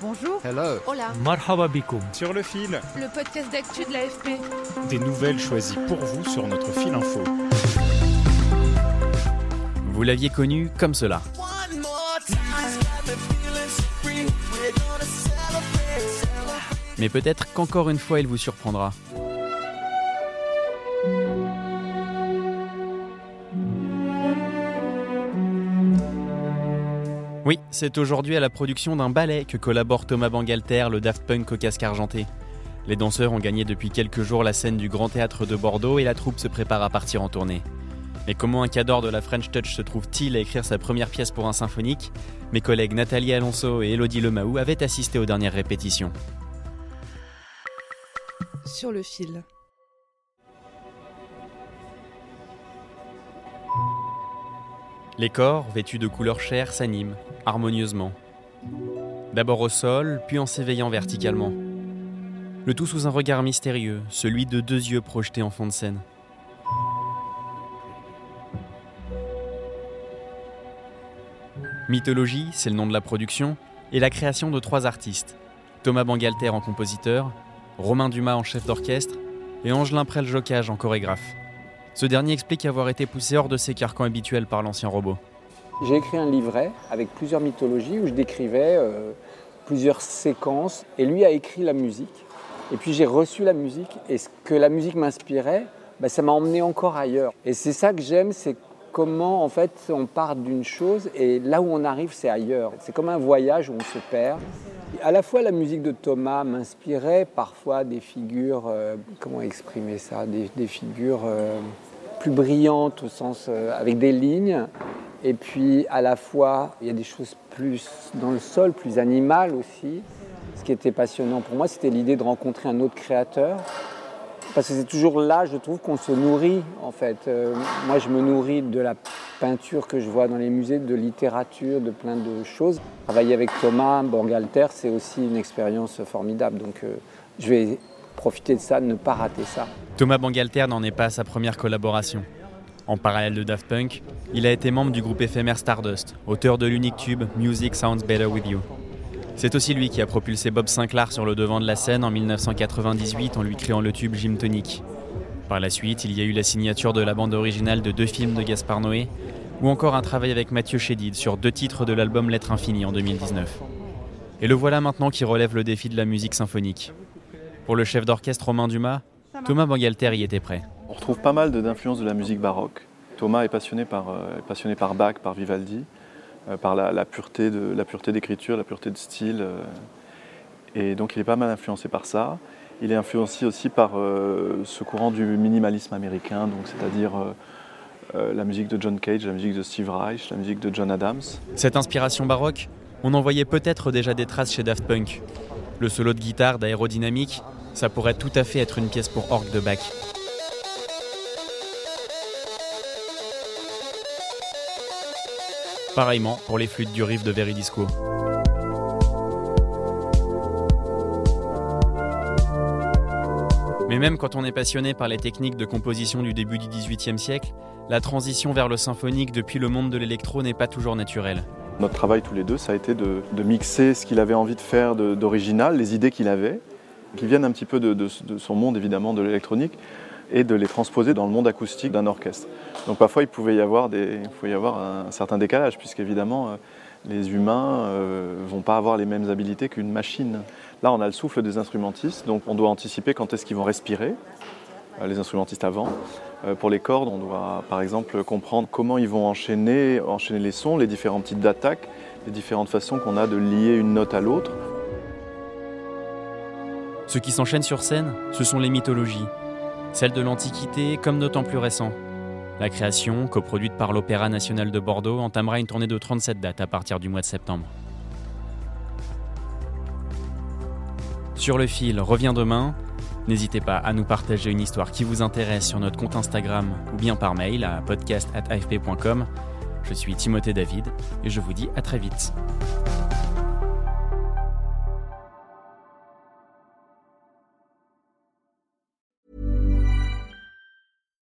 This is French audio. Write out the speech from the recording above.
Bonjour. Hello. Hola. Marhaba bikoum. Sur le fil, Le podcast d'actu de l'AFP. des nouvelles choisies pour vous sur notre fil info. Vous l'aviez connu comme cela. Mais peut-être qu'encore une fois il vous surprendra. Oui, c'est aujourd'hui à la production d'un ballet que collabore Thomas Bangalter, le Daft Punk au casque argenté. Les danseurs ont gagné depuis quelques jours la scène du Grand Théâtre de Bordeaux et la troupe se prépare à partir en tournée. Mais comment un cadre de la French Touch se trouve-t-il à écrire sa première pièce pour un symphonique? Mes collègues Nathalie Alonso et Elodie Lemaou avaient assisté aux dernières répétitions. Sur le fil. Les corps, vêtus de couleur chair, s'animent, harmonieusement. D'abord au sol, puis en s'éveillant verticalement. Le tout sous un regard mystérieux, celui de deux yeux projetés en fond de scène. Mythologie, c'est le nom de la production, et la création de trois artistes. Thomas Bangalter en compositeur, Romain Dumas en chef d'orchestre, et Angelin Prel-Jocage en chorégraphe. Ce dernier explique avoir été poussé hors de ses carcans habituels par l'ancien robot. J'ai écrit un livret avec plusieurs mythologies où je décrivais euh, plusieurs séquences et lui a écrit la musique. Et puis j'ai reçu la musique et ce que la musique m'inspirait, bah, ça m'a emmené encore ailleurs. Et c'est ça que j'aime, c'est comment en fait on part d'une chose et là où on arrive c'est ailleurs. C'est comme un voyage où on se perd. À la fois la musique de Thomas m'inspirait parfois des figures, euh, comment exprimer ça, des, figures euh, plus brillantes au sens euh, avec des lignes. Et puis à la fois il y a des choses plus dans le sol, plus animales aussi. Ce qui était passionnant pour moi, c'était l'idée de rencontrer un autre créateur. Parce que c'est toujours là, je trouve, qu'on se nourrit, en fait. Euh, moi, je me nourris de la peinture que je vois dans les musées, de littérature, de plein de choses. Travailler avec Thomas Bangalter, c'est aussi une expérience formidable. Donc, euh, je vais profiter de ça, ne pas rater ça. Thomas Bangalter n'en est pas à sa première collaboration. En parallèle de Daft Punk, il a été membre du groupe éphémère Stardust, auteur de l'unique tube Music Sounds Better With You. C'est aussi lui qui a propulsé Bob Sinclair sur le devant de la scène en 1998 en lui créant le tube Gym Tonic. Par la suite, il y a eu la signature de la bande originale de deux films de Gaspard Noé, ou encore un travail avec Mathieu Chédid sur deux titres de l'album Lettre Infinie en 2019. Et le voilà maintenant qui relève le défi de la musique symphonique. Pour le chef d'orchestre Romain Dumas, Thomas Bangalter y était prêt. On retrouve pas mal d'influences de la musique baroque. Thomas est passionné par, euh, passionné par Bach, par Vivaldi, euh, par la, la pureté de- la pureté d'écriture, la pureté de style. euh, et donc il est pas mal influencé par ça. Il est influencé aussi par euh, ce courant du minimalisme américain, donc c'est-à-dire euh, euh, la musique de John Cage, la musique de Steve Reich, la musique de John Adams. Cette inspiration baroque, on en voyait peut-être déjà des traces chez Daft Punk. Le solo de guitare d'aérodynamique, ça pourrait tout à fait être une pièce pour orgue de Bach. Pareillement pour les flûtes du riff de Veridisco. Mais même quand on est passionné par les techniques de composition du début du XVIIIe siècle, la transition vers le symphonique depuis le monde de l'électro n'est pas toujours naturelle. Notre travail tous les deux, ça a été de, mixer ce qu'il avait envie de faire d'original, les idées qu'il avait, qui viennent un petit peu de, son monde évidemment de l'électronique, et de les transposer dans le monde acoustique d'un orchestre. Donc parfois il pouvait y avoir, il un, certain décalage, puisqu'évidemment euh, les humains ne vont pas avoir les mêmes habilités qu'une machine. Là on a le souffle des instrumentistes, donc on doit anticiper quand est-ce qu'ils vont respirer, euh, les instrumentistes avant. Euh, Pour les cordes, on doit par exemple comprendre comment ils vont enchaîner les sons, les différents types d'attaques, les différentes façons qu'on a de lier une note à l'autre. Ce qui s'enchaîne sur scène, ce sont les mythologies, celles de l'Antiquité comme de temps plus récents. La création, coproduite par l'Opéra national de Bordeaux, entamera une tournée de 37 dates à partir du mois de septembre. Sur le fil revient demain. N'hésitez pas à nous partager une histoire qui vous intéresse sur notre compte Instagram ou bien par mail à podcast.afp.com. Je suis Timothée David et je vous dis à très vite.